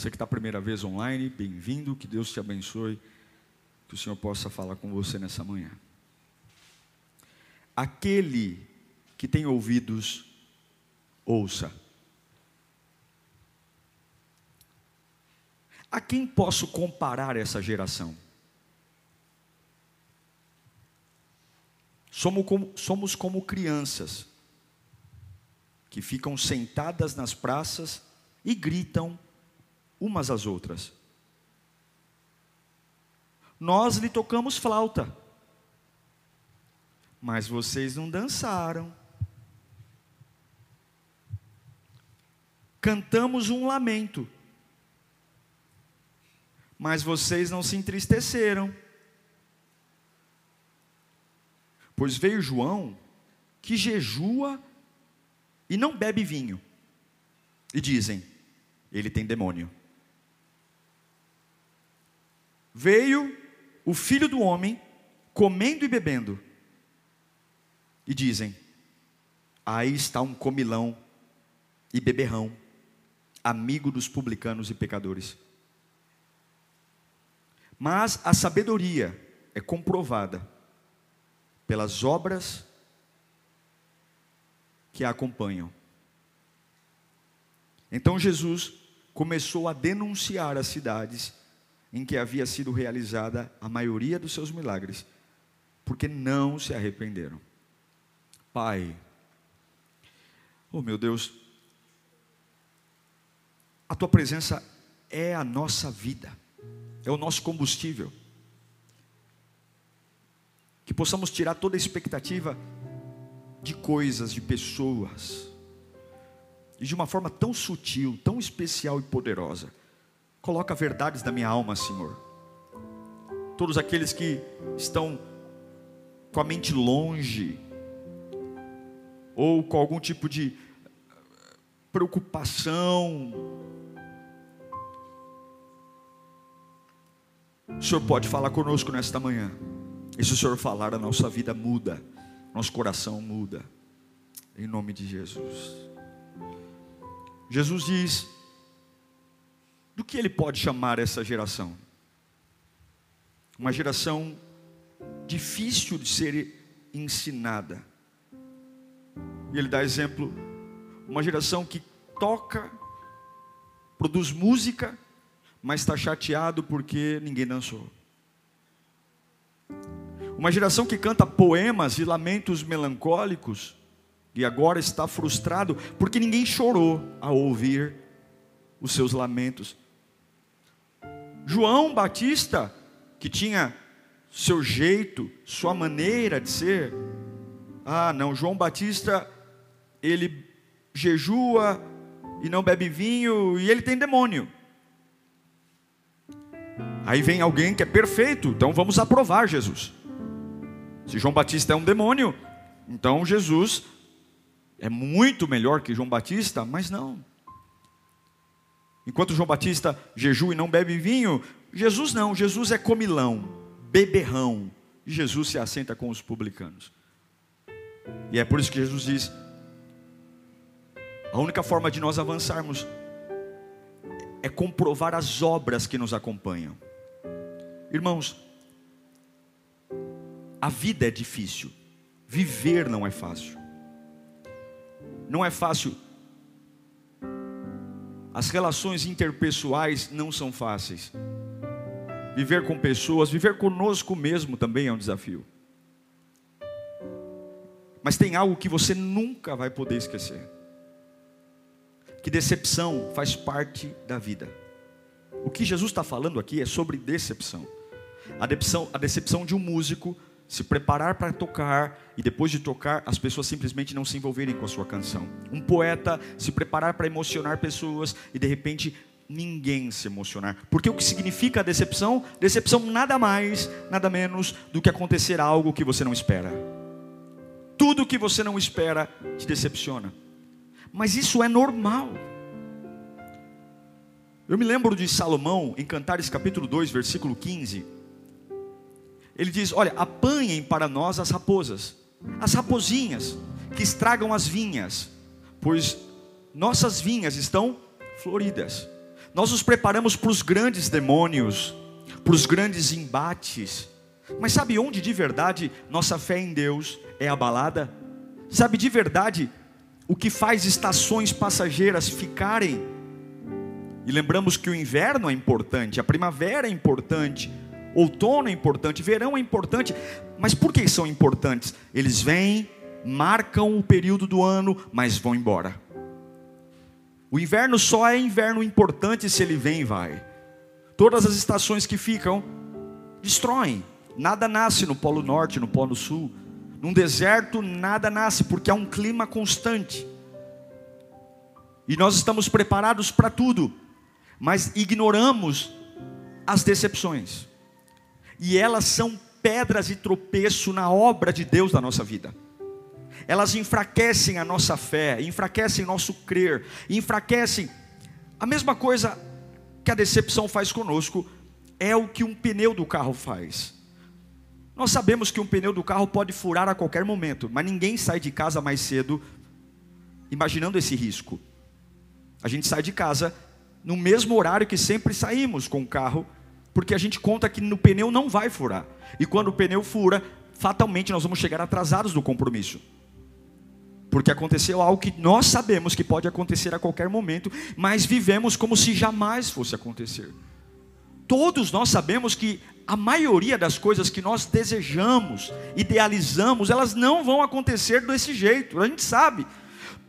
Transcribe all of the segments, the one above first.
Você que está a primeira vez online, bem-vindo, que Deus te abençoe, que o Senhor possa falar com você nessa manhã. Aquele que tem ouvidos, ouça. A quem posso comparar essa geração? Somos como, somos como crianças que ficam sentadas nas praças e gritam umas às outras. Nós lhe tocamos flauta, mas vocês não dançaram. Cantamos um lamento, mas vocês não se entristeceram. Pois veio João, que jejua e não bebe vinho, e dizem: ele tem demônio. Veio o filho do homem comendo e bebendo, e dizem: aí está um comilão e beberrão, amigo dos publicanos e pecadores. Mas a sabedoria é comprovada pelas obras que a acompanham. Então Jesus começou a denunciar as cidades em que havia sido realizada a maioria dos seus milagres, porque não se arrependeram. Pai, oh meu Deus, a tua presença é a nossa vida, é o nosso combustível. Que possamos tirar toda a expectativa de coisas, de pessoas, e de uma forma tão sutil, tão especial e poderosa Coloca verdades da minha alma, Senhor. Todos aqueles que estão com a mente longe, ou com algum tipo de preocupação, o Senhor pode falar conosco nesta manhã. E se o Senhor falar, a nossa vida muda, nosso coração muda, em nome de Jesus. Jesus diz: do que ele pode chamar essa geração? Uma geração difícil de ser ensinada. E ele dá exemplo, uma geração que toca, produz música, mas está chateado porque ninguém dançou. Uma geração que canta poemas e lamentos melancólicos, e agora está frustrado porque ninguém chorou ao ouvir os seus lamentos. João Batista, que tinha seu jeito, sua maneira de ser. Ah, não, João Batista, ele jejua e não bebe vinho e ele tem demônio. Aí vem alguém que é perfeito, então vamos aprovar Jesus. Se João Batista é um demônio, então Jesus é muito melhor que João Batista, mas não. Enquanto João Batista jejua e não bebe vinho, Jesus não, Jesus é comilão, beberrão. E Jesus se assenta com os publicanos. E é por isso que Jesus diz: a única forma de nós avançarmos é comprovar as obras que nos acompanham. Irmãos, a vida é difícil, viver não é fácil. Não é fácil as relações interpessoais não são fáceis. Viver com pessoas, viver conosco mesmo também é um desafio. Mas tem algo que você nunca vai poder esquecer: que decepção faz parte da vida. O que Jesus está falando aqui é sobre decepção. A decepção, a decepção de um músico se preparar para tocar e depois de tocar as pessoas simplesmente não se envolverem com a sua canção. Um poeta se preparar para emocionar pessoas e de repente ninguém se emocionar. Porque o que significa a decepção? Decepção nada mais, nada menos do que acontecer algo que você não espera. Tudo que você não espera te decepciona. Mas isso é normal. Eu me lembro de Salomão, em Cantares capítulo 2, versículo 15. Ele diz: Olha, apanhem para nós as raposas, as raposinhas que estragam as vinhas, pois nossas vinhas estão floridas. Nós nos preparamos para os grandes demônios, para os grandes embates. Mas sabe onde de verdade nossa fé em Deus é abalada? Sabe de verdade o que faz estações passageiras ficarem? E lembramos que o inverno é importante, a primavera é importante, outono é importante, verão é importante. Mas por que são importantes? Eles vêm, marcam o período do ano, mas vão embora. O inverno só é inverno importante se ele vem e vai. Todas as estações que ficam destroem. Nada nasce no Polo Norte, no Polo Sul. Num deserto nada nasce porque há um clima constante. E nós estamos preparados para tudo, mas ignoramos as decepções. E elas são pedras de tropeço na obra de Deus da nossa vida elas enfraquecem a nossa fé, enfraquecem nosso crer, enfraquecem. A mesma coisa que a decepção faz conosco é o que um pneu do carro faz. Nós sabemos que um pneu do carro pode furar a qualquer momento, mas ninguém sai de casa mais cedo imaginando esse risco. A gente sai de casa no mesmo horário que sempre saímos com o carro, porque a gente conta que no pneu não vai furar. E quando o pneu fura, fatalmente nós vamos chegar atrasados do compromisso. Porque aconteceu algo que nós sabemos que pode acontecer a qualquer momento, mas vivemos como se jamais fosse acontecer. Todos nós sabemos que a maioria das coisas que nós desejamos, idealizamos, elas não vão acontecer desse jeito, a gente sabe.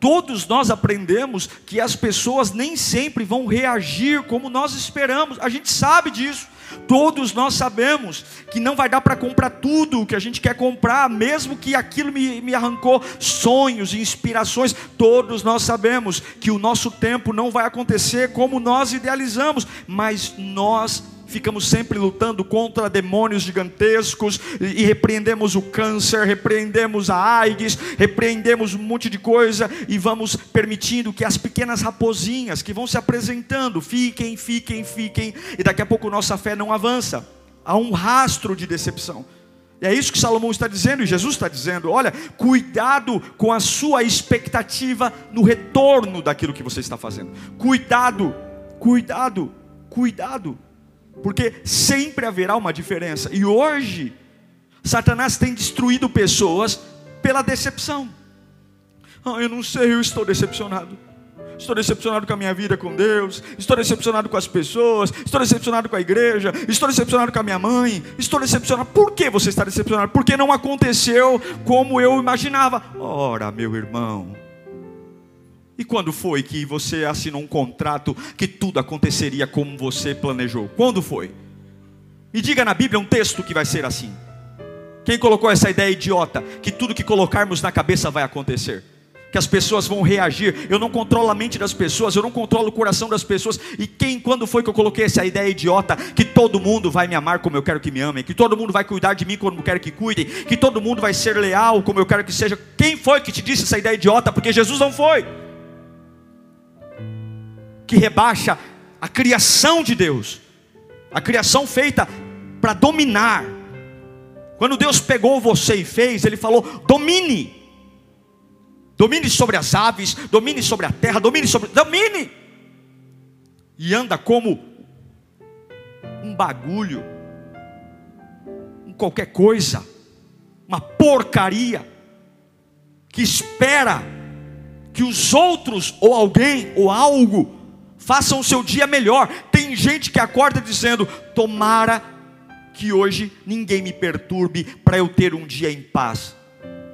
Todos nós aprendemos que as pessoas nem sempre vão reagir como nós esperamos, a gente sabe disso. Todos nós sabemos que não vai dar para comprar tudo o que a gente quer comprar, mesmo que aquilo me, me arrancou sonhos e inspirações. Todos nós sabemos que o nosso tempo não vai acontecer como nós idealizamos, mas nós ficamos sempre lutando contra demônios gigantescos e repreendemos o câncer, repreendemos a AIDS, repreendemos um monte de coisa e vamos permitindo que as pequenas raposinhas que vão se apresentando fiquem, fiquem, fiquem e daqui a pouco nossa fé não avança. Há um rastro de decepção. E é isso que Salomão está dizendo, e Jesus está dizendo: olha, cuidado com a sua expectativa no retorno daquilo que você está fazendo. Cuidado, cuidado, cuidado porque sempre haverá uma diferença. E hoje, Satanás tem destruído pessoas pela decepção. Ah, eu não sei, eu estou decepcionado. Estou decepcionado com a minha vida com Deus, estou decepcionado com as pessoas, estou decepcionado com a igreja, estou decepcionado com a minha mãe, estou decepcionado. Por que você está decepcionado? Porque não aconteceu como eu imaginava. Ora, meu irmão, e quando foi que você assinou um contrato que tudo aconteceria como você planejou? Quando foi? E diga na Bíblia um texto que vai ser assim. Quem colocou essa ideia idiota que tudo que colocarmos na cabeça vai acontecer? Que as pessoas vão reagir. Eu não controlo a mente das pessoas, eu não controlo o coração das pessoas. E quem, quando foi que eu coloquei essa ideia idiota que todo mundo vai me amar como eu quero que me amem, que todo mundo vai cuidar de mim como eu quero que cuidem, que todo mundo vai ser leal como eu quero que seja? Quem foi que te disse essa ideia idiota? Porque Jesus não foi que rebaixa a criação de Deus, a criação feita para dominar. Quando Deus pegou você e fez, Ele falou: domine, domine sobre as aves, domine sobre a terra, domine sobre. Domine! E anda como um bagulho, um qualquer coisa, uma porcaria, que espera que os outros, ou alguém, ou algo, façam o seu dia melhor. Tem gente que acorda dizendo: tomara que hoje ninguém me perturbe para eu ter um dia em paz.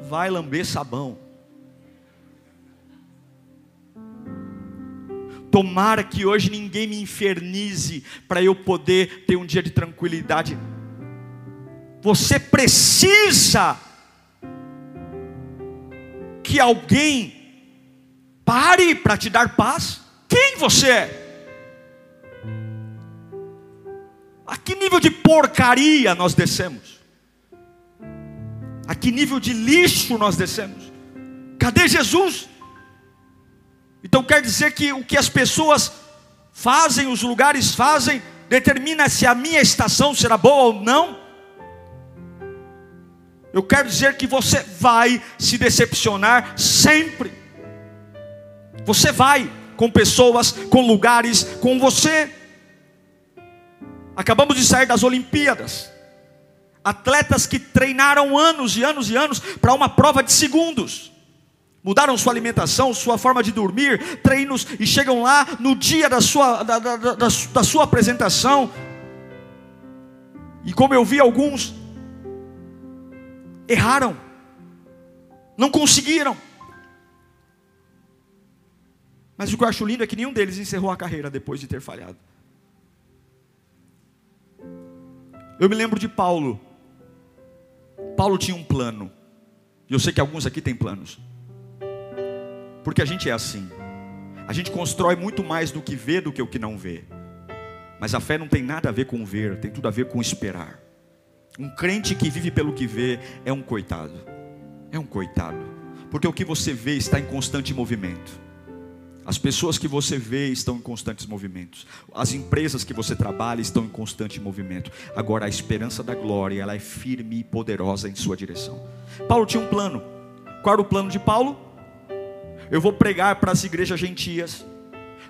Vai lamber sabão. Tomara que hoje ninguém me infernize para eu poder ter um dia de tranquilidade. Você precisa que alguém pare para te dar paz. Quem você é? que nível de porcaria nós descemos? A que nível de lixo nós descemos? Cadê Jesus? Então quer dizer que o que as pessoas fazem, os lugares fazem, determina se a minha estação será boa ou não? Eu quero dizer que você vai se decepcionar sempre. Você vai com pessoas, com lugares, com você. Acabamos de sair das Olimpíadas. Atletas que treinaram anos e anos e anos para uma prova de segundos. Mudaram sua alimentação, sua forma de dormir, treinos, e chegam lá no dia da sua, da, da, da, da sua apresentação. E como eu vi alguns, erraram, não conseguiram. Mas o que eu acho lindo é que nenhum deles encerrou a carreira depois de ter falhado. Eu me lembro de Paulo. Paulo tinha um plano. E eu sei que alguns aqui têm planos. Porque a gente é assim. A gente constrói muito mais do que vê do que o que não vê. Mas a fé não tem nada a ver com ver, tem tudo a ver com esperar. Um crente que vive pelo que vê é um coitado. É um coitado. Porque o que você vê está em constante movimento. As pessoas que você vê estão em constantes movimentos. As empresas que você trabalha estão em constante movimento. Agora a esperança da glória, ela é firme e poderosa em sua direção. Paulo tinha um plano. Qual era o plano de Paulo? Eu vou pregar para as igrejas gentias.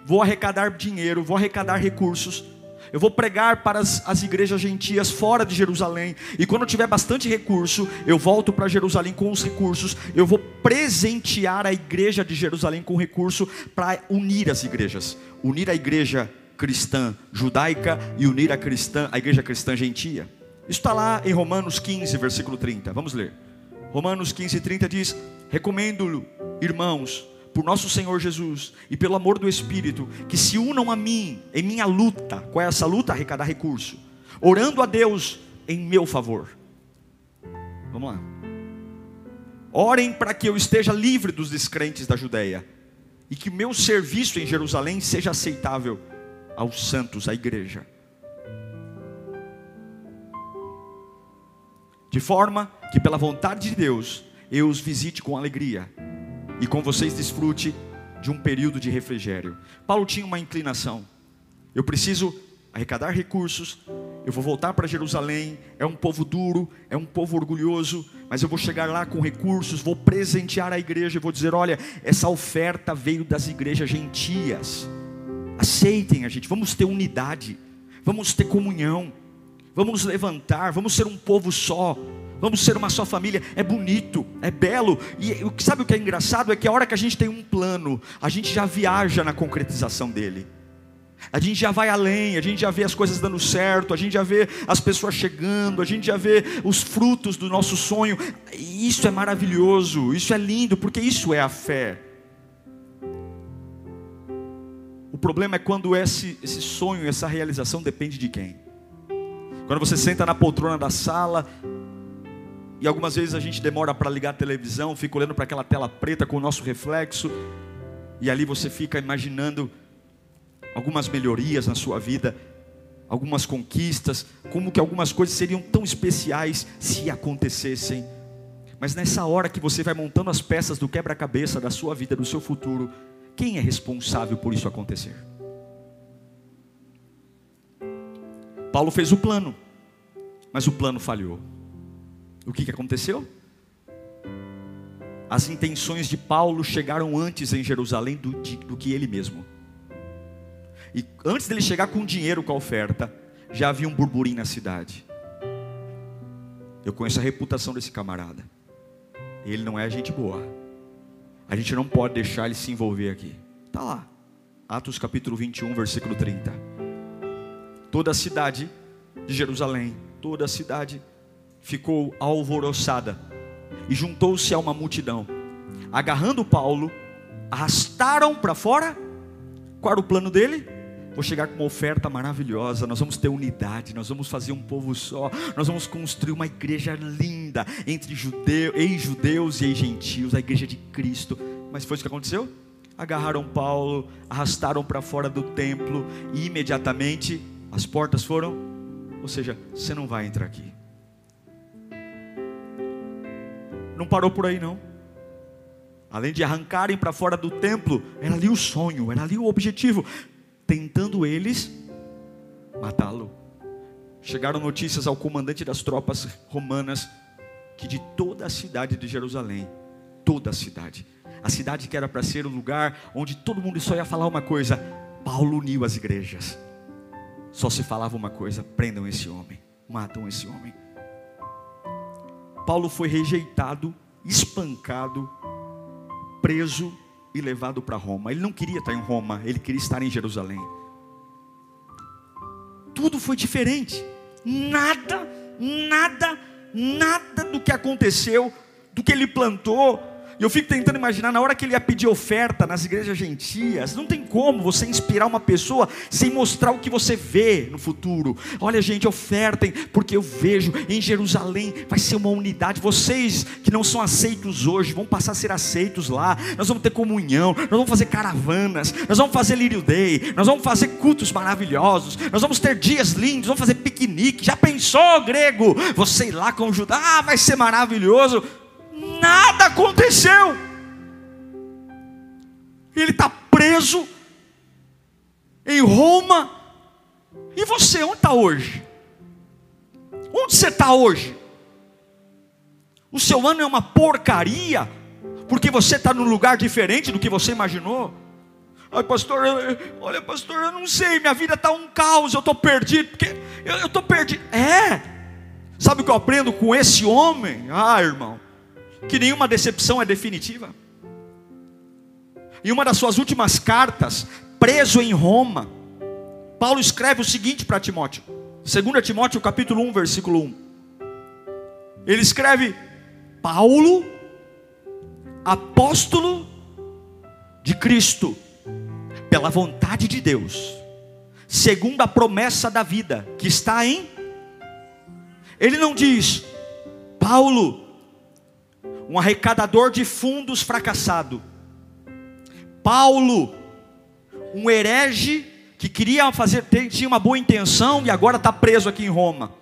Vou arrecadar dinheiro, vou arrecadar recursos eu vou pregar para as, as igrejas gentias fora de Jerusalém. E quando eu tiver bastante recurso, eu volto para Jerusalém com os recursos. Eu vou presentear a igreja de Jerusalém com recurso para unir as igrejas. Unir a igreja cristã judaica e unir a, cristã, a igreja cristã gentia. Isso está lá em Romanos 15, versículo 30. Vamos ler. Romanos 15, 30 diz: Recomendo, irmãos, por nosso Senhor Jesus e pelo amor do Espírito, que se unam a mim em minha luta. Qual é essa luta? Arrecadar recurso. Orando a Deus em meu favor. Vamos lá. Orem para que eu esteja livre dos descrentes da Judéia e que meu serviço em Jerusalém seja aceitável aos santos, à igreja. De forma que, pela vontade de Deus, eu os visite com alegria e com vocês desfrute de um período de refrigério. Paulo tinha uma inclinação. Eu preciso arrecadar recursos, eu vou voltar para Jerusalém. É um povo duro, é um povo orgulhoso, mas eu vou chegar lá com recursos, vou presentear a igreja e vou dizer: olha, essa oferta veio das igrejas gentias. Aceitem a gente, vamos ter unidade, vamos ter comunhão, vamos levantar, vamos ser um povo só. Vamos ser uma só família. É bonito, é belo. E sabe o que é engraçado? É que a hora que a gente tem um plano, a gente já viaja na concretização dele. A gente já vai além, a gente já vê as coisas dando certo, a gente já vê as pessoas chegando, a gente já vê os frutos do nosso sonho. Isso é maravilhoso, isso é lindo, porque isso é a fé. O problema é quando esse, esse sonho, essa realização depende de quem? Quando você senta na poltrona da sala, e algumas vezes a gente demora para ligar a televisão, fica olhando para aquela tela preta com o nosso reflexo, e ali você fica imaginando algumas melhorias na sua vida, algumas conquistas, como que algumas coisas seriam tão especiais se acontecessem. Mas nessa hora que você vai montando as peças do quebra-cabeça da sua vida, do seu futuro, quem é responsável por isso acontecer? Paulo fez o plano, mas o plano falhou. O que, que aconteceu? As intenções de Paulo chegaram antes em Jerusalém do, do que ele mesmo. E antes dele chegar com dinheiro com a oferta, já havia um burburinho na cidade. Eu conheço a reputação desse camarada. Ele não é gente boa. A gente não pode deixar ele se envolver aqui. Está lá. Atos capítulo 21, versículo 30. Toda a cidade de Jerusalém, toda a cidade ficou alvoroçada e juntou-se a uma multidão. Agarrando Paulo, arrastaram para fora. Qual era o plano dele? Vou chegar com uma oferta maravilhosa. Nós vamos ter unidade, nós vamos fazer um povo só. Nós vamos construir uma igreja linda entre judeus, ex-judeus e ex-gentios, a igreja de Cristo. Mas foi isso que aconteceu? Agarraram Paulo, arrastaram para fora do templo e imediatamente as portas foram Ou seja, você não vai entrar aqui. Não parou por aí não. Além de arrancarem para fora do templo, era ali o sonho, era ali o objetivo, tentando eles matá-lo. Chegaram notícias ao comandante das tropas romanas que de toda a cidade de Jerusalém, toda a cidade, a cidade que era para ser o lugar onde todo mundo só ia falar uma coisa: Paulo uniu as igrejas. Só se falava uma coisa: prendam esse homem, matam esse homem. Paulo foi rejeitado, espancado, preso e levado para Roma. Ele não queria estar em Roma, ele queria estar em Jerusalém. Tudo foi diferente. Nada, nada, nada do que aconteceu, do que ele plantou, e eu fico tentando imaginar, na hora que ele ia pedir oferta nas igrejas gentias, não tem como você inspirar uma pessoa sem mostrar o que você vê no futuro. Olha, gente, ofertem, porque eu vejo em Jerusalém vai ser uma unidade. Vocês que não são aceitos hoje vão passar a ser aceitos lá. Nós vamos ter comunhão, nós vamos fazer caravanas, nós vamos fazer Lírio Day, nós vamos fazer cultos maravilhosos, nós vamos ter dias lindos, vamos fazer piquenique. Já pensou, grego? Você ir lá com o Judá, ah, vai ser maravilhoso nada aconteceu. Ele está preso em Roma. E você, onde está hoje? Onde você está hoje? O seu ano é uma porcaria, porque você está num lugar diferente do que você imaginou. Ai, pastor, olha, pastor, eu não sei, minha vida está um caos, eu estou perdido, porque eu estou perdido. É, sabe o que eu aprendo com esse homem? Ah, irmão, que nenhuma decepção é definitiva. Em uma das suas últimas cartas, preso em Roma, Paulo escreve o seguinte para Timóteo, 2 Timóteo capítulo 1, versículo 1. Ele escreve: Paulo, apóstolo de Cristo, pela vontade de Deus, segundo a promessa da vida que está em. Ele não diz, Paulo, um arrecadador de fundos fracassado. Paulo, um herege que queria fazer, tinha uma boa intenção e agora está preso aqui em Roma.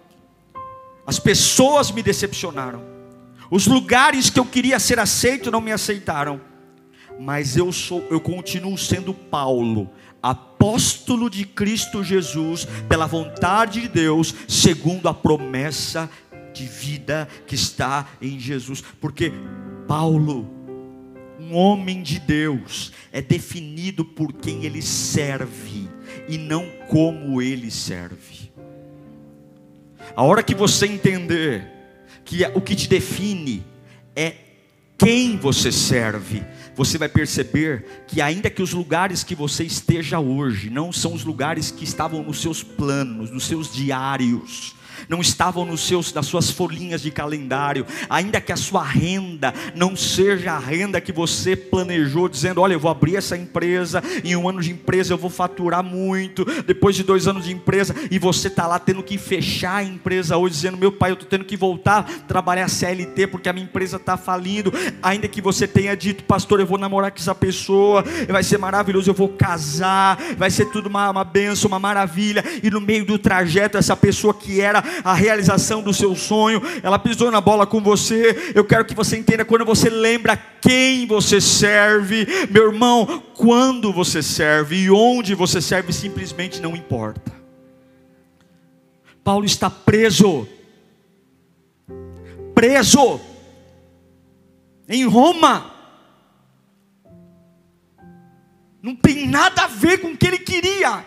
As pessoas me decepcionaram. Os lugares que eu queria ser aceito não me aceitaram. Mas eu sou, eu continuo sendo Paulo, apóstolo de Cristo Jesus, pela vontade de Deus, segundo a promessa de vida que está em Jesus, porque Paulo, um homem de Deus, é definido por quem ele serve e não como ele serve. A hora que você entender que o que te define é quem você serve, você vai perceber que, ainda que os lugares que você esteja hoje não são os lugares que estavam nos seus planos, nos seus diários, não estavam nos seus, nas suas folhinhas de calendário, ainda que a sua renda não seja a renda que você planejou, dizendo: Olha, eu vou abrir essa empresa, em um ano de empresa eu vou faturar muito, depois de dois anos de empresa, e você está lá tendo que fechar a empresa hoje, dizendo: Meu pai, eu estou tendo que voltar a trabalhar CLT porque a minha empresa está falindo, ainda que você tenha dito, pastor, eu vou namorar com essa pessoa, vai ser maravilhoso, eu vou casar, vai ser tudo uma, uma benção, uma maravilha, e no meio do trajeto, essa pessoa que era a realização do seu sonho, ela pisou na bola com você. Eu quero que você entenda quando você lembra quem você serve, meu irmão, quando você serve e onde você serve simplesmente não importa. Paulo está preso, preso em Roma. Não tem nada a ver com o que ele queria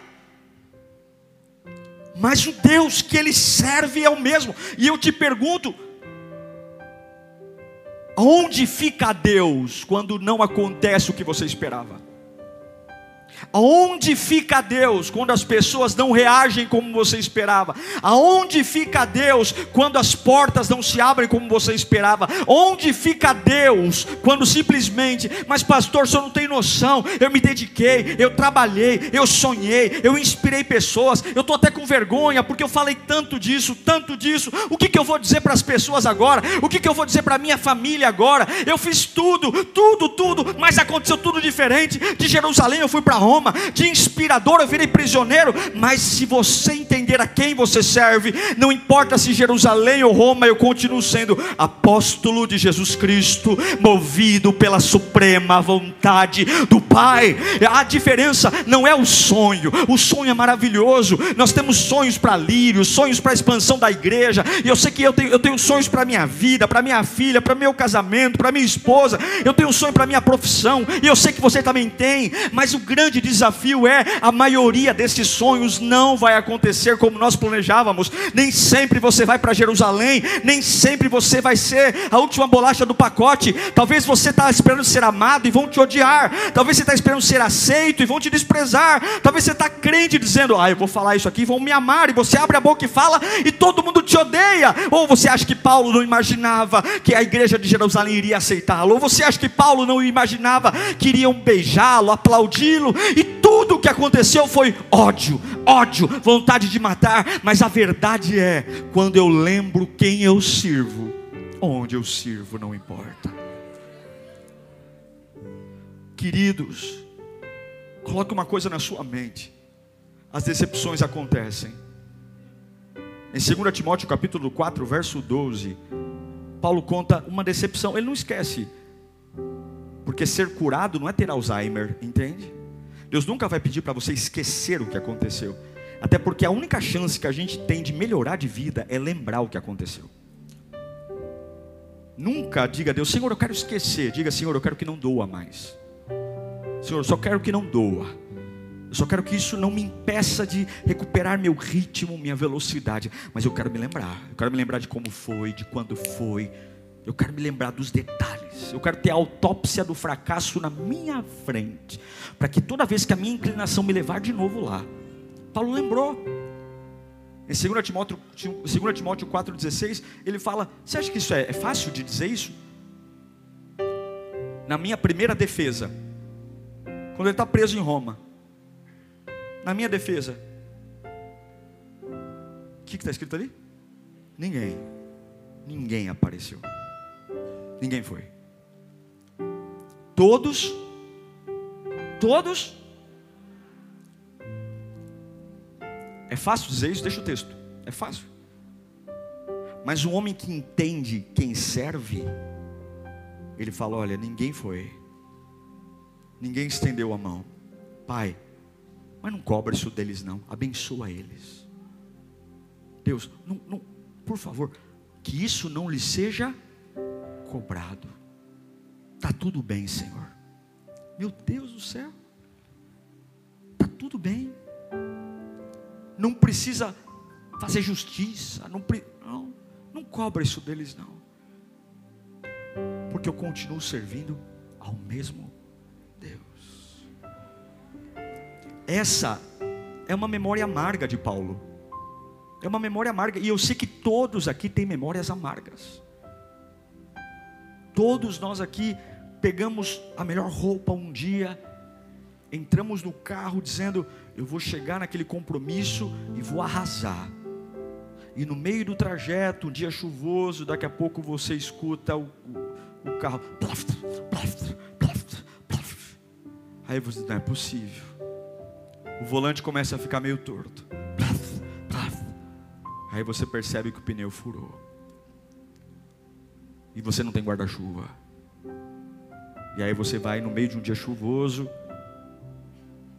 mas o Deus que ele serve é o mesmo. E eu te pergunto: onde fica Deus quando não acontece o que você esperava? Aonde fica Deus quando as pessoas não reagem como você esperava? Aonde fica Deus quando as portas não se abrem como você esperava? Onde fica Deus quando simplesmente, mas pastor, senhor não tem noção, eu me dediquei, eu trabalhei, eu sonhei, eu inspirei pessoas, eu estou até com vergonha porque eu falei tanto disso, tanto disso. O que, que eu vou dizer para as pessoas agora? O que, que eu vou dizer para minha família agora? Eu fiz tudo, tudo, tudo, mas aconteceu tudo diferente. De Jerusalém eu fui para Roma Roma, de inspirador eu virei prisioneiro, mas se você entender a quem você serve, não importa se Jerusalém ou Roma, eu continuo sendo apóstolo de Jesus Cristo, movido pela suprema vontade do Pai. A diferença não é o sonho, o sonho é maravilhoso. Nós temos sonhos para lírio, sonhos para expansão da igreja, e eu sei que eu tenho, eu tenho sonhos para minha vida, para minha filha, para meu casamento, para minha esposa, eu tenho um sonho para minha profissão, e eu sei que você também tem, mas o grande desafio é a maioria desses sonhos não vai acontecer como nós planejávamos. Nem sempre você vai para Jerusalém, nem sempre você vai ser a última bolacha do pacote. Talvez você está esperando ser amado e vão te odiar. Talvez você está esperando ser aceito e vão te desprezar. Talvez você está crente dizendo, ah, eu vou falar isso aqui, vão me amar. E você abre a boca e fala e todo mundo te odeia. Ou você acha que Paulo não imaginava que a igreja de Jerusalém iria aceitá-lo? Ou você acha que Paulo não imaginava que iriam beijá-lo, aplaudi-lo? E tudo o que aconteceu foi ódio, ódio, vontade de matar. Mas a verdade é, quando eu lembro quem eu sirvo, onde eu sirvo não importa. Queridos, coloque uma coisa na sua mente: as decepções acontecem. Em 2 Timóteo capítulo 4, verso 12, Paulo conta uma decepção, ele não esquece, porque ser curado não é ter Alzheimer, entende? Deus nunca vai pedir para você esquecer o que aconteceu, até porque a única chance que a gente tem de melhorar de vida é lembrar o que aconteceu. Nunca diga a Deus, Senhor, eu quero esquecer. Diga, Senhor, eu quero que não doa mais. Senhor, eu só quero que não doa. Eu só quero que isso não me impeça de recuperar meu ritmo, minha velocidade. Mas eu quero me lembrar. Eu quero me lembrar de como foi, de quando foi. Eu quero me lembrar dos detalhes. Eu quero ter a autópsia do fracasso na minha frente. Para que toda vez que a minha inclinação me levar de novo lá. Paulo lembrou. Em 2 Timóteo, 2 Timóteo 4,16, ele fala: Você acha que isso é, é fácil de dizer isso? Na minha primeira defesa, quando ele está preso em Roma, na minha defesa, o que está escrito ali? Ninguém, ninguém apareceu, ninguém foi. Todos, todos. É fácil dizer isso? Deixa o texto. É fácil. Mas o homem que entende quem serve, ele fala: olha, ninguém foi, ninguém estendeu a mão. Pai, mas não cobra isso deles, não. Abençoa eles. Deus, não, não, por favor, que isso não lhe seja cobrado. Está tudo bem, Senhor. Meu Deus do céu. Está tudo bem. Não precisa fazer justiça. Não, não, não cobra isso deles, não. Porque eu continuo servindo ao mesmo Essa é uma memória amarga de Paulo. É uma memória amarga. E eu sei que todos aqui têm memórias amargas. Todos nós aqui pegamos a melhor roupa um dia, entramos no carro dizendo: Eu vou chegar naquele compromisso e vou arrasar. E no meio do trajeto, um dia chuvoso, daqui a pouco você escuta o, o, o carro. Aí você não é possível o volante começa a ficar meio torto. Aí você percebe que o pneu furou. E você não tem guarda-chuva. E aí você vai no meio de um dia chuvoso.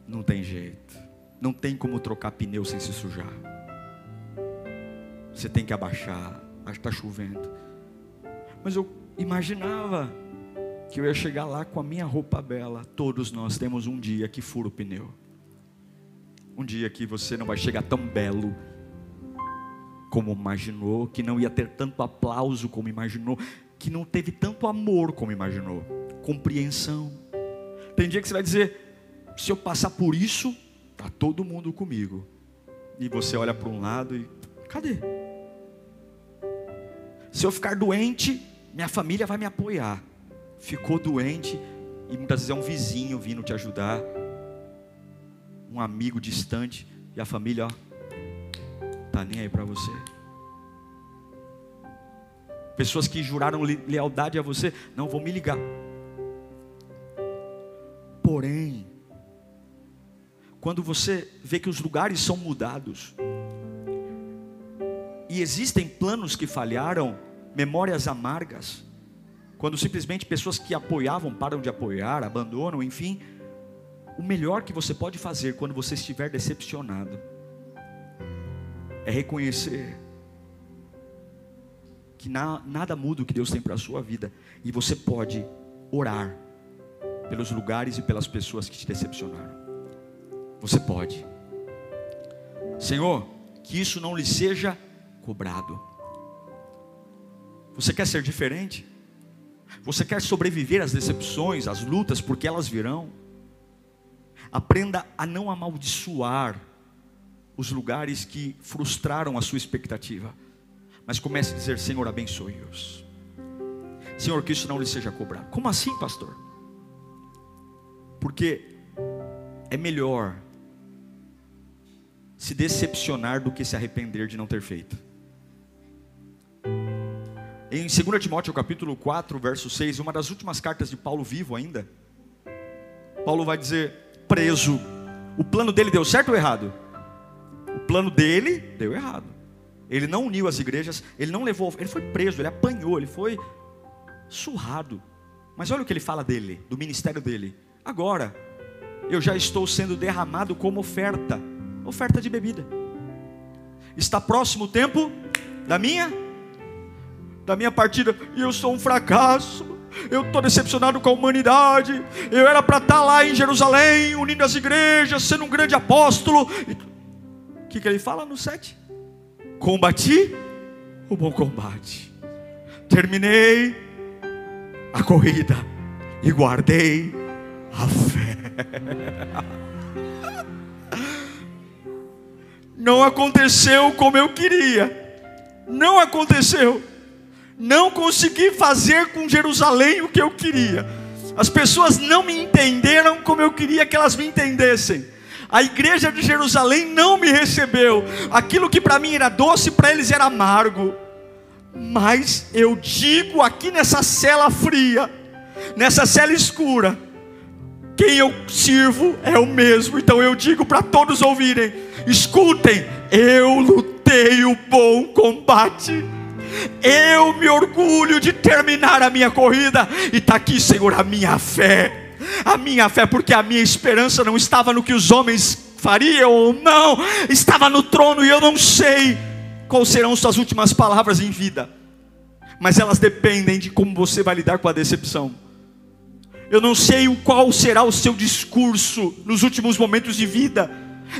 Não tem jeito. Não tem como trocar pneu sem se sujar. Você tem que abaixar. Está chovendo. Mas eu imaginava que eu ia chegar lá com a minha roupa bela. Todos nós temos um dia que fura o pneu um dia que você não vai chegar tão belo como imaginou, que não ia ter tanto aplauso como imaginou, que não teve tanto amor como imaginou, compreensão. Tem dia que você vai dizer: se eu passar por isso, tá todo mundo comigo. E você olha para um lado e cadê? Se eu ficar doente, minha família vai me apoiar. Ficou doente e muitas vezes é um vizinho vindo te ajudar um amigo distante e a família, ó, tá nem aí para você. Pessoas que juraram lealdade a você, não vão me ligar. Porém, quando você vê que os lugares são mudados, e existem planos que falharam, memórias amargas, quando simplesmente pessoas que apoiavam param de apoiar, abandonam, enfim, o melhor que você pode fazer quando você estiver decepcionado é reconhecer que na, nada muda o que Deus tem para a sua vida, e você pode orar pelos lugares e pelas pessoas que te decepcionaram. Você pode, Senhor, que isso não lhe seja cobrado. Você quer ser diferente? Você quer sobreviver às decepções, às lutas, porque elas virão? Aprenda a não amaldiçoar os lugares que frustraram a sua expectativa, mas comece a dizer: Senhor, abençoe-os. Senhor, que isso não lhe seja cobrado. Como assim, pastor? Porque é melhor se decepcionar do que se arrepender de não ter feito. Em 2 Timóteo capítulo 4, verso 6, uma das últimas cartas de Paulo vivo ainda, Paulo vai dizer: preso, o plano dele deu certo ou errado? O plano dele deu errado. Ele não uniu as igrejas, ele não levou, ele foi preso, ele apanhou, ele foi surrado. Mas olha o que ele fala dele, do ministério dele. Agora, eu já estou sendo derramado como oferta, oferta de bebida. Está próximo o tempo da minha da minha partida, e eu sou um fracasso. Eu estou decepcionado com a humanidade. Eu era para estar tá lá em Jerusalém, unindo as igrejas, sendo um grande apóstolo. O que, que ele fala no 7? Combati o bom combate, terminei a corrida e guardei a fé. Não aconteceu como eu queria, não aconteceu não consegui fazer com Jerusalém o que eu queria. As pessoas não me entenderam como eu queria que elas me entendessem. A igreja de Jerusalém não me recebeu. Aquilo que para mim era doce, para eles era amargo. Mas eu digo aqui nessa cela fria, nessa cela escura, quem eu sirvo é o mesmo. Então eu digo para todos ouvirem: escutem, eu lutei o bom combate. Eu me orgulho de terminar a minha corrida, e está aqui, Senhor, a minha fé. A minha fé, porque a minha esperança não estava no que os homens fariam ou não, estava no trono e eu não sei quais serão suas últimas palavras em vida, mas elas dependem de como você vai lidar com a decepção. Eu não sei qual será o seu discurso nos últimos momentos de vida,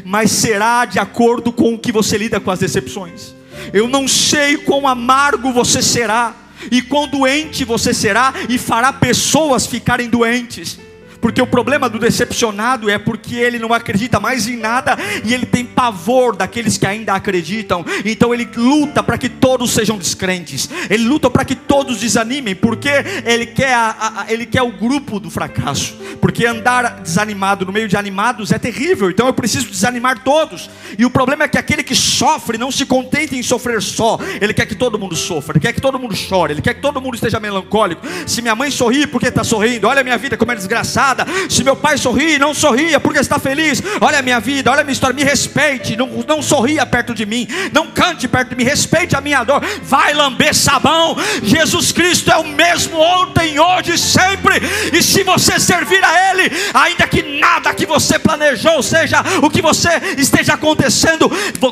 mas será de acordo com o que você lida com as decepções. Eu não sei quão amargo você será, e quão doente você será, e fará pessoas ficarem doentes. Porque o problema do decepcionado é porque ele não acredita mais em nada e ele tem pavor daqueles que ainda acreditam. Então ele luta para que todos sejam descrentes. Ele luta para que todos desanimem, porque ele quer, a, a, ele quer o grupo do fracasso. Porque andar desanimado no meio de animados é terrível. Então eu preciso desanimar todos. E o problema é que aquele que sofre não se contenta em sofrer só. Ele quer que todo mundo sofra. Ele quer que todo mundo chore. Ele quer que todo mundo esteja melancólico. Se minha mãe sorri, porque está sorrindo? Olha a minha vida como é desgraçada Se meu pai sorri, não sorria porque está feliz. Olha a minha vida, olha a minha história. Me respeite, não, não sorria perto de mim. Não cante perto de mim, respeite a minha dor. Vai lamber sabão. Jesus Cristo é o mesmo ontem, hoje, sempre. E se você servir a Ele, ainda que nada que você planejou, seja o que você esteja acontecendo,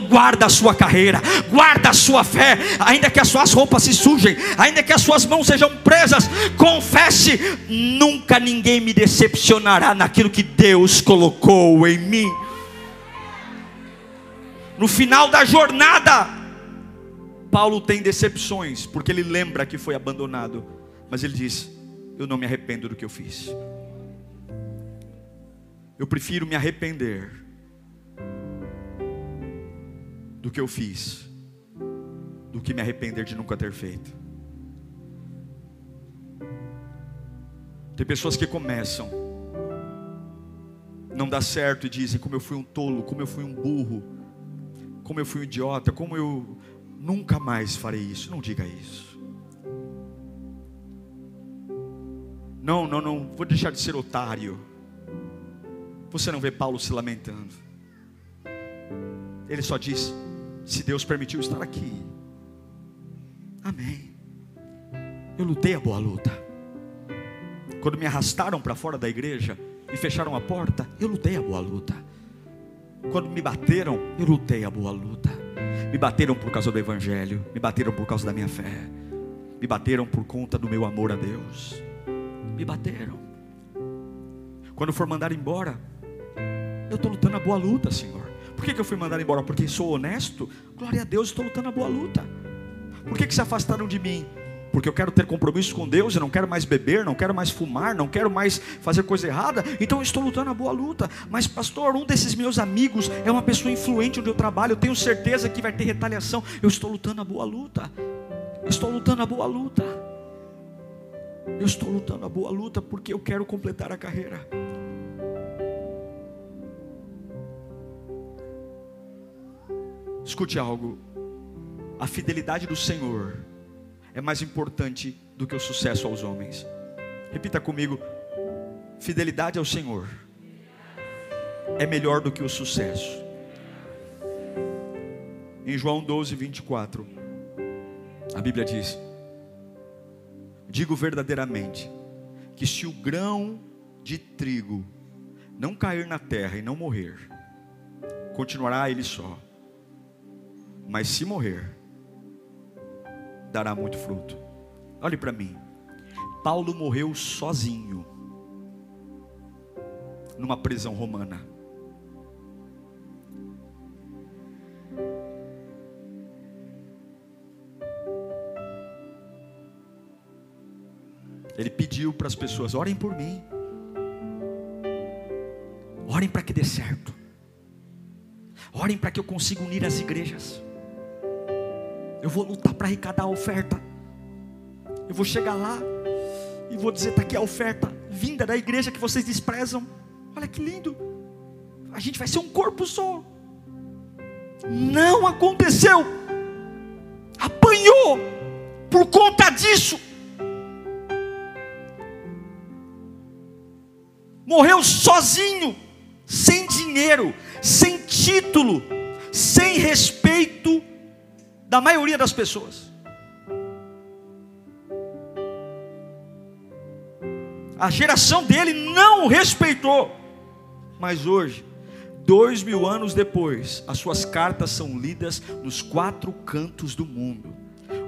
guarda a sua carreira, guarda a sua fé, ainda que as suas roupas se sujem, ainda que as suas mãos sejam presas, confesse: nunca ninguém me decepcionou decepcionará naquilo que Deus colocou em mim. No final da jornada, Paulo tem decepções, porque ele lembra que foi abandonado, mas ele diz: Eu não me arrependo do que eu fiz. Eu prefiro me arrepender do que eu fiz, do que me arrepender de nunca ter feito. Tem pessoas que começam, não dá certo e dizem como eu fui um tolo, como eu fui um burro, como eu fui um idiota, como eu nunca mais farei isso. Não diga isso. Não, não, não, vou deixar de ser otário. Você não vê Paulo se lamentando. Ele só diz: se Deus permitiu estar aqui. Amém. Eu lutei a boa luta. Quando me arrastaram para fora da igreja e fecharam a porta, eu lutei a boa luta. Quando me bateram, eu lutei a boa luta. Me bateram por causa do Evangelho, me bateram por causa da minha fé, me bateram por conta do meu amor a Deus. Me bateram. Quando for mandar embora, eu estou lutando a boa luta, Senhor. Por que, que eu fui mandado embora? Porque sou honesto? Glória a Deus, estou lutando a boa luta. Por que, que se afastaram de mim? Porque eu quero ter compromisso com Deus, eu não quero mais beber, não quero mais fumar, não quero mais fazer coisa errada, então eu estou lutando a boa luta. Mas, pastor, um desses meus amigos é uma pessoa influente onde eu trabalho, eu tenho certeza que vai ter retaliação. Eu estou lutando a boa luta. Eu estou lutando a boa luta. Eu estou lutando a boa luta porque eu quero completar a carreira. Escute algo. A fidelidade do Senhor é mais importante do que o sucesso aos homens. Repita comigo: fidelidade ao Senhor é melhor do que o sucesso. Em João 12, 24, a Bíblia diz: Digo verdadeiramente que se o grão de trigo não cair na terra e não morrer, continuará ele só mas se morrer, dará muito fruto. Olhe para mim. Paulo morreu sozinho, numa prisão romana. Ele pediu para as pessoas: orem por mim, orem para que dê certo, orem para que eu consiga unir as igrejas. Eu vou lutar para arrecadar a oferta. Eu vou chegar lá e vou dizer: está aqui a oferta vinda da igreja que vocês desprezam. Olha que lindo. A gente vai ser um corpo só. Não aconteceu. Apanhou por conta disso. Morreu sozinho, sem dinheiro, sem título, sem respeito da maioria das pessoas. A geração dele não o respeitou. Mas hoje, dois mil anos depois, as suas cartas são lidas nos quatro cantos do mundo.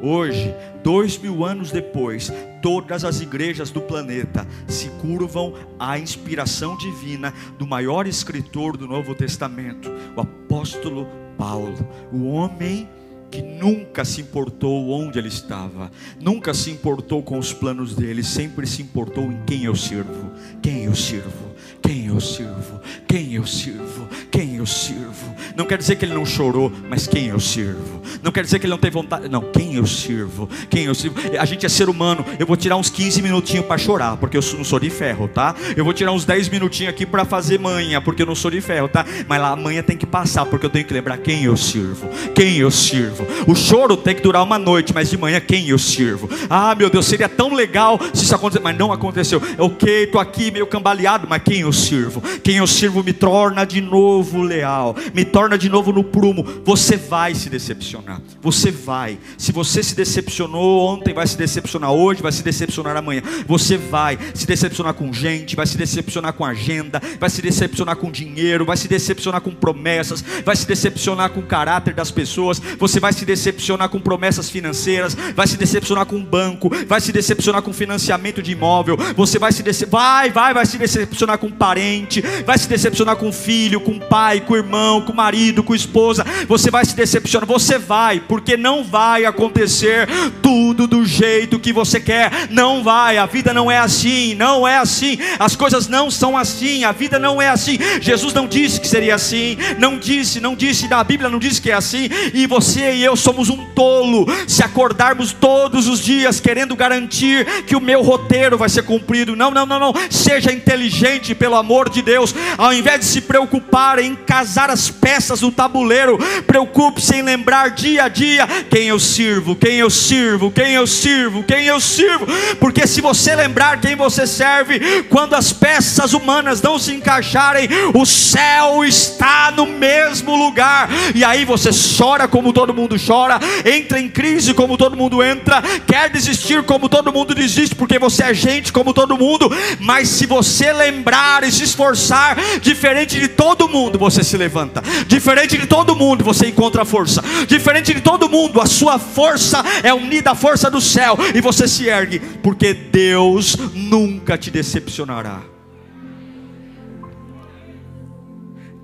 Hoje, dois mil anos depois, todas as igrejas do planeta se curvam à inspiração divina do maior escritor do Novo Testamento, o apóstolo Paulo, o homem que nunca se importou onde ele estava, nunca se importou com os planos dele, sempre se importou em quem eu sirvo, quem eu sirvo, quem eu sirvo, quem eu sirvo, quem eu sirvo. Não quer dizer que ele não chorou, mas quem eu sirvo. Não quer dizer que ele não teve vontade, não, quem eu sirvo, quem eu sirvo. A gente é ser humano, eu vou tirar uns 15 minutinhos para chorar, porque eu não sou de ferro, tá? Eu vou tirar uns 10 minutinhos aqui para fazer manha, porque eu não sou de ferro, tá? Mas lá a manha tem que passar, porque eu tenho que lembrar quem eu sirvo, quem eu sirvo. O choro tem que durar uma noite, mas de manhã quem eu sirvo? Ah, meu Deus, seria tão legal se isso acontecesse, mas não aconteceu. Ok, estou aqui meio cambaleado, mas quem eu sirvo? Quem eu sirvo me torna de novo leal, me torna de novo no prumo. Você vai se decepcionar, você vai. Se você se decepcionou ontem, vai se decepcionar hoje, vai se decepcionar amanhã. Você vai se decepcionar com gente, vai se decepcionar com agenda, vai se decepcionar com dinheiro, vai se decepcionar com promessas, vai se decepcionar com o caráter das pessoas, você vai se decepcionar com promessas financeiras, vai se decepcionar com um banco, vai se decepcionar com financiamento de imóvel, você vai se decepcionar, vai, vai, vai se decepcionar com um parente, vai se decepcionar com um filho, com um com um irmão, com o marido, com a esposa, você vai se decepcionar, você vai, porque não vai acontecer tudo do jeito que você quer, não vai, a vida não é assim, não é assim, as coisas não são assim, a vida não é assim. Jesus não disse que seria assim, não disse, não disse, na Bíblia não disse que é assim, e você e eu somos um tolo se acordarmos todos os dias querendo garantir que o meu roteiro vai ser cumprido. Não, não, não, não. Seja inteligente, pelo amor de Deus, ao invés de se preocupar em casar as peças no tabuleiro. Preocupe-se em lembrar dia a dia quem eu sirvo, quem eu sirvo, quem eu sirvo, quem eu sirvo. Porque se você lembrar quem você serve, quando as peças humanas não se encaixarem, o céu está no mesmo lugar. E aí você chora como todo mundo chora, entra em crise como todo mundo entra, quer desistir como todo mundo desiste, porque você é gente como todo mundo. Mas se você lembrar e se esforçar, diferente de todo mundo, você se levanta. Diferente de todo mundo, você encontra força. Diferente de todo mundo, a sua força é unida à força do céu e você se ergue, porque Deus nunca te decepcionará.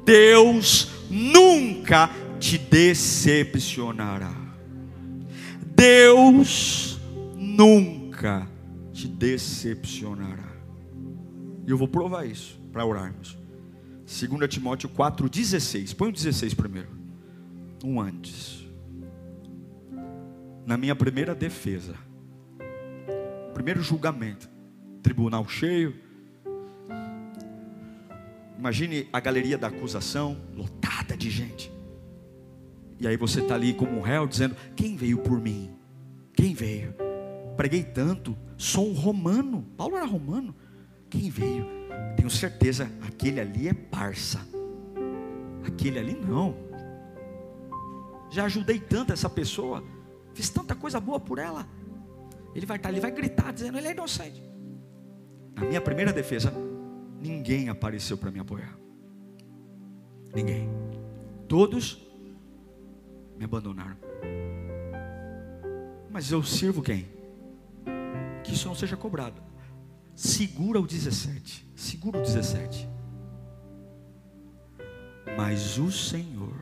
Deus nunca te decepcionará. Deus nunca te decepcionará. E eu vou provar isso para orarmos. 2 Timóteo 4,16. Põe o 16 primeiro. Um antes. Na minha primeira defesa. Primeiro julgamento. Tribunal cheio. Imagine a galeria da acusação, lotada de gente. E aí você está ali como um réu dizendo: Quem veio por mim? Quem veio? Preguei tanto, sou um romano. Paulo era romano. Quem veio? Tenho certeza, aquele ali é parça. Aquele ali não. Já ajudei tanto essa pessoa, fiz tanta coisa boa por ela. Ele vai estar ali, vai gritar, dizendo: Ele é inocente. Na minha primeira defesa, ninguém apareceu para me apoiar. Ninguém. Todos me abandonaram. Mas eu sirvo quem? Que isso não seja cobrado. Segura o 17. Segura o 17. Mas o Senhor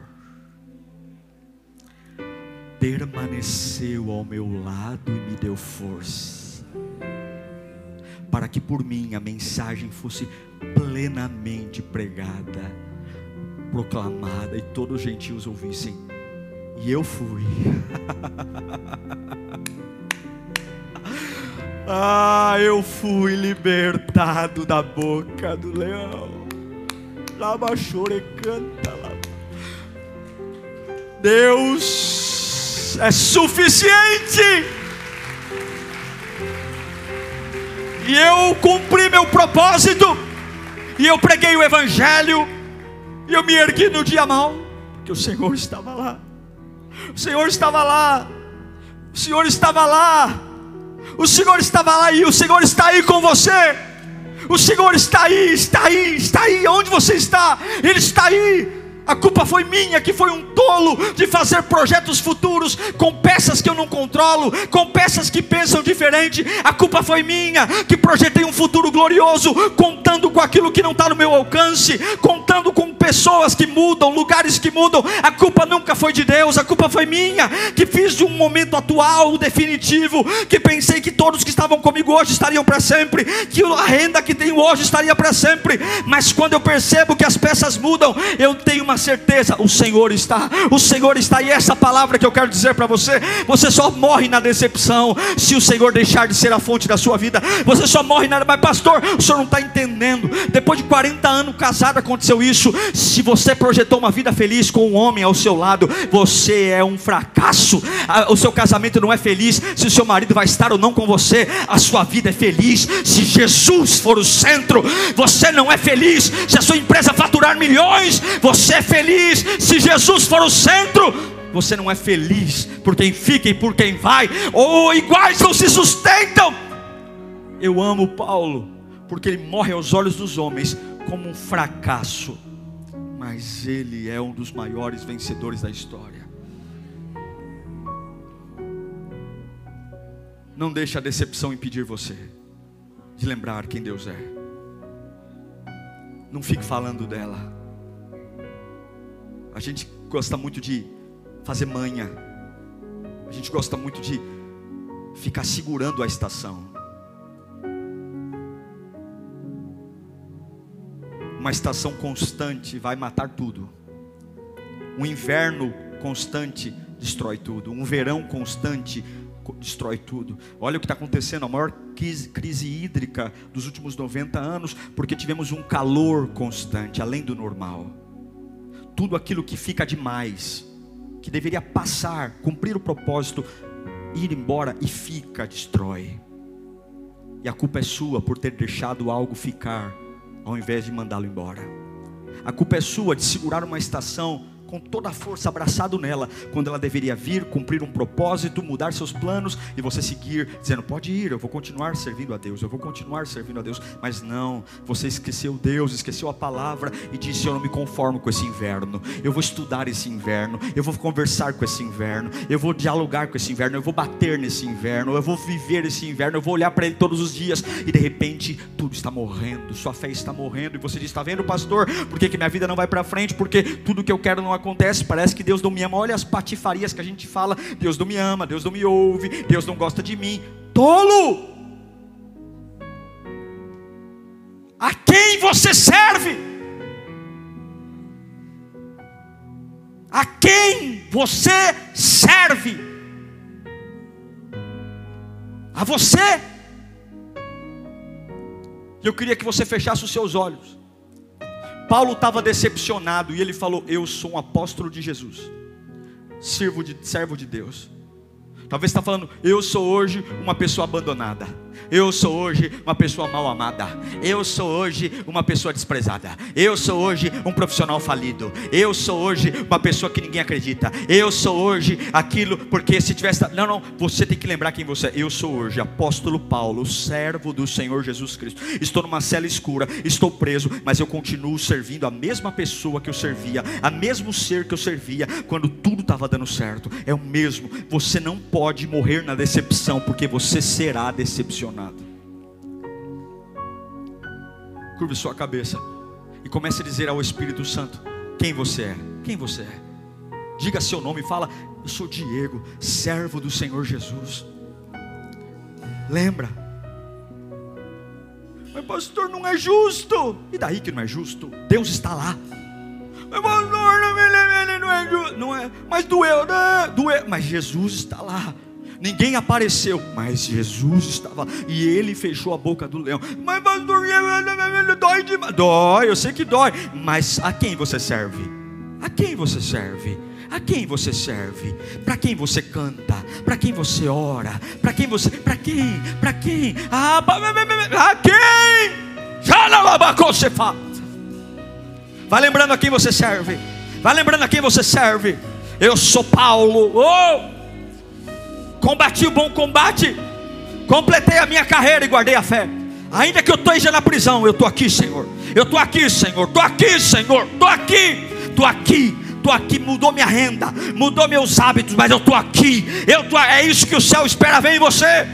permaneceu ao meu lado e me deu força, para que por mim a mensagem fosse plenamente pregada, proclamada e todos os gentios ouvissem. E eu fui. ah, eu fui libertado da boca do leão. Lava chore canta lá. Deus é suficiente. E eu cumpri meu propósito. E eu preguei o evangelho. E eu me ergui no dia mal, porque o Senhor estava lá. O Senhor estava lá. O Senhor estava lá. O Senhor estava lá e o Senhor está aí com você. O Senhor está aí, está aí, está aí. Onde você está? Ele está aí. A culpa foi minha, que foi um tolo de fazer projetos futuros com peças que eu não controlo, com peças que pensam diferente. A culpa foi minha, que projetei futuro glorioso, contando com aquilo que não está no meu alcance, contando com pessoas que mudam, lugares que mudam. A culpa nunca foi de Deus, a culpa foi minha, que fiz de um momento atual, definitivo, que pensei que todos que estavam comigo hoje estariam para sempre, que a renda que tenho hoje estaria para sempre. Mas quando eu percebo que as peças mudam, eu tenho uma certeza: o Senhor está, o Senhor está, e essa palavra que eu quero dizer para você: você só morre na decepção se o Senhor deixar de ser a fonte da sua vida, você só morre na. Mas, pastor, o senhor não está entendendo. Depois de 40 anos casado, aconteceu isso. Se você projetou uma vida feliz com um homem ao seu lado, você é um fracasso. O seu casamento não é feliz se o seu marido vai estar ou não com você. A sua vida é feliz se Jesus for o centro. Você não é feliz se a sua empresa faturar milhões. Você é feliz se Jesus for o centro. Você não é feliz por quem fica e por quem vai, ou iguais não se sustentam. Eu amo Paulo, porque ele morre aos olhos dos homens como um fracasso, mas ele é um dos maiores vencedores da história. Não deixe a decepção impedir você de lembrar quem Deus é. Não fique falando dela. A gente gosta muito de fazer manha. A gente gosta muito de ficar segurando a estação. Uma estação constante vai matar tudo. Um inverno constante destrói tudo. Um verão constante destrói tudo. Olha o que está acontecendo, a maior crise, crise, hídrica dos últimos 90 anos, porque tivemos um calor constante, além do normal tudo aquilo que fica demais, que deveria passar, cumprir o propósito, ir embora e fica, destrói. E a culpa é sua por ter deixado algo ficar, ao invés de mandá-lo embora. A culpa é sua de segurar uma estação com toda a força abraçado nela, quando ela deveria vir, cumprir um propósito, mudar seus planos e você seguir dizendo: pode ir, eu vou continuar servindo a Deus, eu vou continuar servindo a Deus. Mas não, você esqueceu Deus, esqueceu a palavra e disse: eu não me conformo com esse inverno, eu vou estudar esse inverno, eu vou conversar com esse inverno, eu vou dialogar com esse inverno, eu vou bater nesse inverno, eu vou viver esse inverno, eu vou olhar para ele todos os dias e de repente tudo está morrendo, sua fé está morrendo e você diz: está vendo, pastor, por que, que minha vida não vai para frente? Porque tudo que eu quero não acontece acontece, parece que Deus não me ama. Olha as patifarias que a gente fala: Deus não me ama, Deus não me ouve, Deus não gosta de mim. Tolo! A quem você serve? A quem você serve? A você? Eu queria que você fechasse os seus olhos. Paulo estava decepcionado e ele falou: Eu sou um apóstolo de Jesus, servo de, servo de Deus. Talvez está falando, eu sou hoje uma pessoa abandonada. Eu sou hoje uma pessoa mal amada. Eu sou hoje uma pessoa desprezada. Eu sou hoje um profissional falido. Eu sou hoje uma pessoa que ninguém acredita. Eu sou hoje aquilo, porque se tivesse. Não, não, você tem que lembrar quem você é. Eu sou hoje apóstolo Paulo, servo do Senhor Jesus Cristo. Estou numa cela escura, estou preso, mas eu continuo servindo a mesma pessoa que eu servia, a mesmo ser que eu servia quando tudo estava dando certo. É o mesmo. Você não pode morrer na decepção, porque você será decepcionado. Curve sua cabeça e comece a dizer ao Espírito Santo: Quem você é? Quem você é? Diga seu nome e fala: Eu sou Diego, servo do Senhor Jesus. Lembra? Mas pastor, não é justo. E daí que não é justo? Deus está lá. Mas pastor, não é justo. Não é, mas doeu, né? Doeu. Mas Jesus está lá ninguém apareceu, mas Jesus estava e ele fechou a boca do leão. Mas pastor, dói demais. Dói, eu sei que dói, mas a quem você serve? A quem você serve? A quem você serve? Para quem você canta? Para quem você ora? Para quem você? Para quem? Para quem? Ah, a quem? Vai lembrando a quem você serve. Vai lembrando a quem você serve. Eu sou Paulo. Oh! Combati o bom combate, completei a minha carreira e guardei a fé. Ainda que eu esteja na prisão, eu estou aqui, Senhor. Eu estou aqui, Senhor. Estou aqui, Senhor. Estou aqui. Estou aqui. Estou aqui. Mudou minha renda, mudou meus hábitos, mas eu estou aqui. Eu tô, é isso que o céu espera ver em você.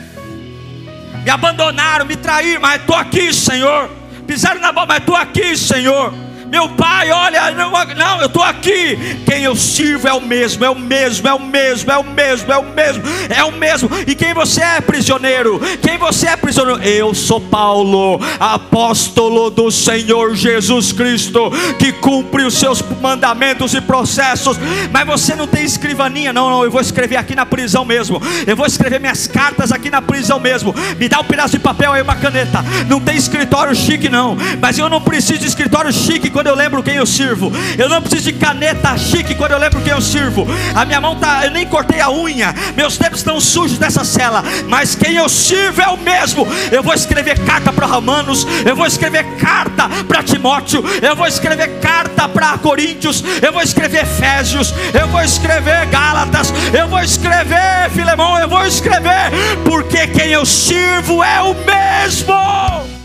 Me abandonaram, me traíram, mas estou aqui, Senhor. Pisaram na bola, mas estou aqui, Senhor. Meu pai, olha, não, não eu estou aqui. Quem eu sirvo é o mesmo, é o mesmo, é o mesmo, é o mesmo, é o mesmo, é o mesmo. E quem você é, prisioneiro? Quem você é, prisioneiro? Eu sou Paulo, apóstolo do Senhor Jesus Cristo, que cumpre os seus mandamentos e processos. Mas você não tem escrivaninha, não, não. Eu vou escrever aqui na prisão mesmo. Eu vou escrever minhas cartas aqui na prisão mesmo. Me dá um pedaço de papel aí, uma caneta. Não tem escritório chique, não. Mas eu não preciso de escritório chique quando eu lembro quem eu sirvo. Eu não preciso de caneta chique quando eu lembro quem eu sirvo. A minha mão tá, eu nem cortei a unha. Meus dedos estão sujos dessa cela, mas quem eu sirvo é o mesmo. Eu vou escrever carta para Romanos, eu vou escrever carta para Timóteo, eu vou escrever carta para Coríntios, eu vou escrever Efésios, eu vou escrever Gálatas, eu vou escrever Filemão, eu vou escrever porque quem eu sirvo é o mesmo.